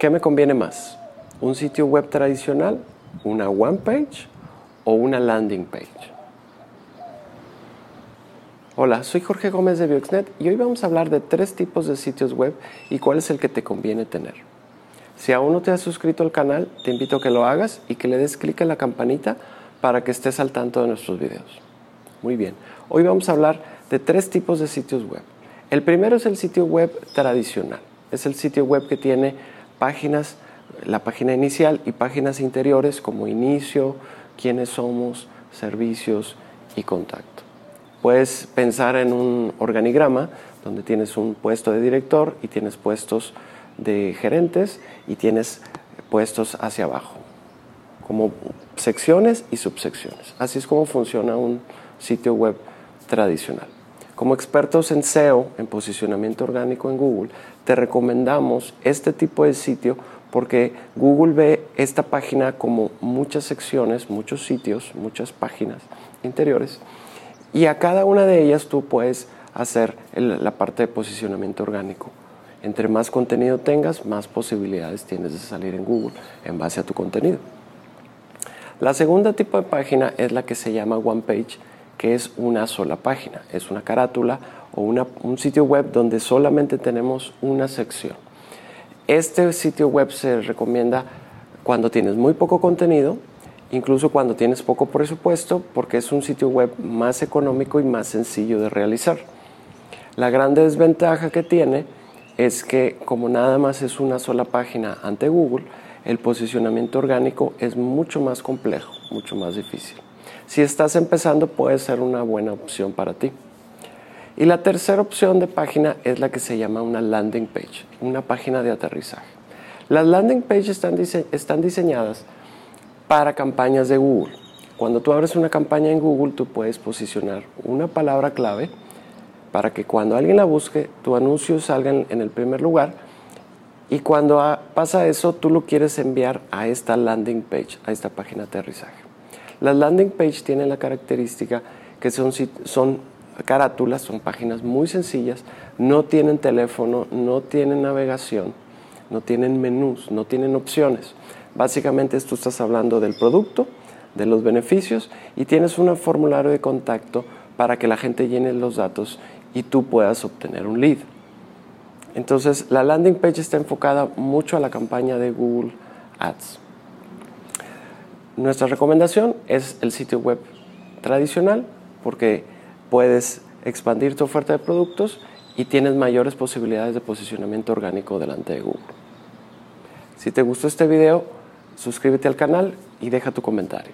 ¿Qué me conviene más? ¿Un sitio web tradicional, una one page o una landing page? Hola, soy Jorge Gómez de Bioxnet y hoy vamos a hablar de tres tipos de sitios web y cuál es el que te conviene tener. Si aún no te has suscrito al canal, te invito a que lo hagas y que le des clic en la campanita para que estés al tanto de nuestros videos. Muy bien, hoy vamos a hablar de tres tipos de sitios web. El primero es el sitio web tradicional. Es el sitio web que tiene páginas, la página inicial y páginas interiores como inicio, quiénes somos, servicios y contacto. Puedes pensar en un organigrama donde tienes un puesto de director y tienes puestos de gerentes y tienes puestos hacia abajo, como secciones y subsecciones. Así es como funciona un sitio web tradicional. Como expertos en SEO, en posicionamiento orgánico en Google, te recomendamos este tipo de sitio porque Google ve esta página como muchas secciones, muchos sitios, muchas páginas interiores y a cada una de ellas tú puedes hacer la parte de posicionamiento orgánico. Entre más contenido tengas, más posibilidades tienes de salir en Google en base a tu contenido. La segunda tipo de página es la que se llama One Page, que es una sola página, es una carátula o un sitio web donde solamente tenemos una sección. Este sitio web se recomienda cuando tienes muy poco contenido incluso cuando tienes poco presupuesto, porque es un sitio web más económico y más sencillo de realizar. La gran desventaja que tiene es que como nada más es una sola página ante Google, el posicionamiento orgánico es mucho más complejo, mucho más difícil. Si estás empezando puede ser una buena opción para ti. Y la tercera opción de página es la que se llama una landing page, una página de aterrizaje. Las landing pages están, diseñadas para campañas de Google. Cuando tú abres una campaña en Google, tú puedes posicionar una palabra clave para que cuando alguien la busque, tu anuncio salga en el primer lugar. Y cuando pasa eso, tú lo quieres enviar a esta landing page, a esta página de aterrizaje. Las landing page tienen la característica que son, son carátulas, son páginas muy sencillas, no tienen teléfono, no tienen navegación, no tienen menús, no tienen opciones. Básicamente tú estás hablando del producto, de los beneficios y tienes un formulario de contacto para que la gente llene los datos y tú puedas obtener un lead. Entonces la landing page está enfocada mucho a la campaña de Google Ads. Nuestra recomendación es el sitio web tradicional porque puedes expandir tu oferta de productos y tienes mayores posibilidades de posicionamiento orgánico delante de Google. Si te gustó este video, suscríbete al canal y deja tu comentario.